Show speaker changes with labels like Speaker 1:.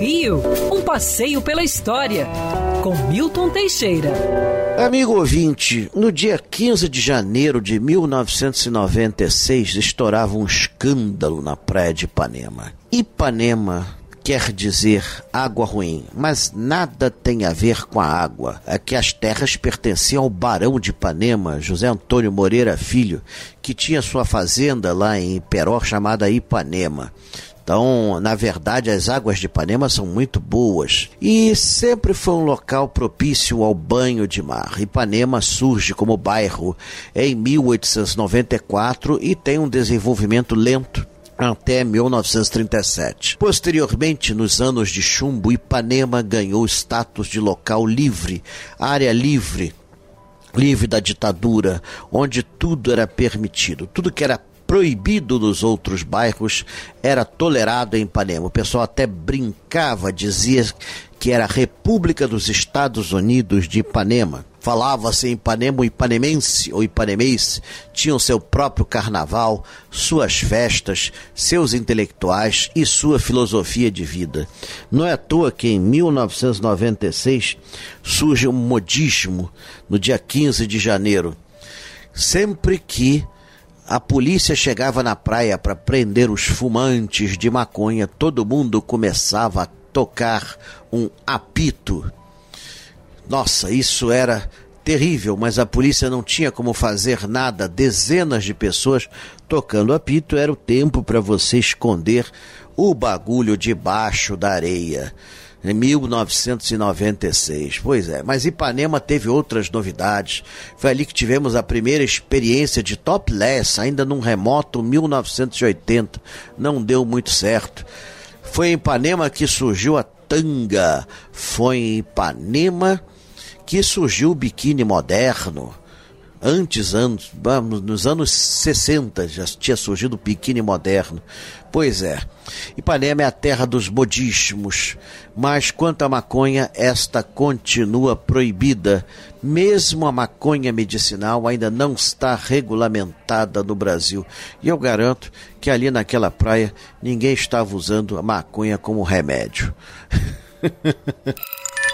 Speaker 1: Rio, um passeio pela história, com Milton Teixeira.
Speaker 2: Amigo ouvinte, no dia 15 de janeiro de 1996 estourava um escândalo na praia de Ipanema. Ipanema quer dizer água ruim, mas nada tem a ver com a água. É que as terras pertenciam ao barão de Ipanema, José Antônio Moreira Filho, que tinha sua fazenda lá em Peró chamada Ipanema. Então, na verdade, as águas de Ipanema são muito boas e sempre foi um local propício ao banho de mar. Ipanema surge como bairro em 1894 e tem um desenvolvimento lento até 1937. Posteriormente, nos anos de chumbo, Ipanema ganhou status de local livre, área livre, livre da ditadura, onde tudo era permitido, tudo que era proibido nos outros bairros era tolerado em Ipanema. O pessoal até brincava, dizia que era a República dos Estados Unidos de Ipanema. Falava-se em Ipanema, o ipanemense ou ipanemês tinham seu próprio carnaval, suas festas, seus intelectuais e sua filosofia de vida. Não é à toa que em 1996 surge um modismo no dia 15 de janeiro. Sempre que a polícia chegava na praia para prender os fumantes de maconha, todo mundo começava a tocar um apito. Nossa, isso era terrível, mas a polícia não tinha como fazer nada. Dezenas de pessoas tocando apito era o tempo para você esconder o bagulho debaixo da areia em 1996. Pois é, mas Ipanema teve outras novidades. Foi ali que tivemos a primeira experiência de topless, ainda num remoto 1980. Não deu muito certo. Foi em Ipanema que surgiu a tanga. Foi em Ipanema que surgiu o biquíni moderno antes anos, nos anos 60 já tinha surgido o biquíni moderno. Pois é, Ipanema é a terra dos modismos, mas quanto à maconha, esta continua proibida. Mesmo a maconha medicinal ainda não está regulamentada no Brasil. E eu garanto que ali naquela praia ninguém estava usando a maconha como remédio.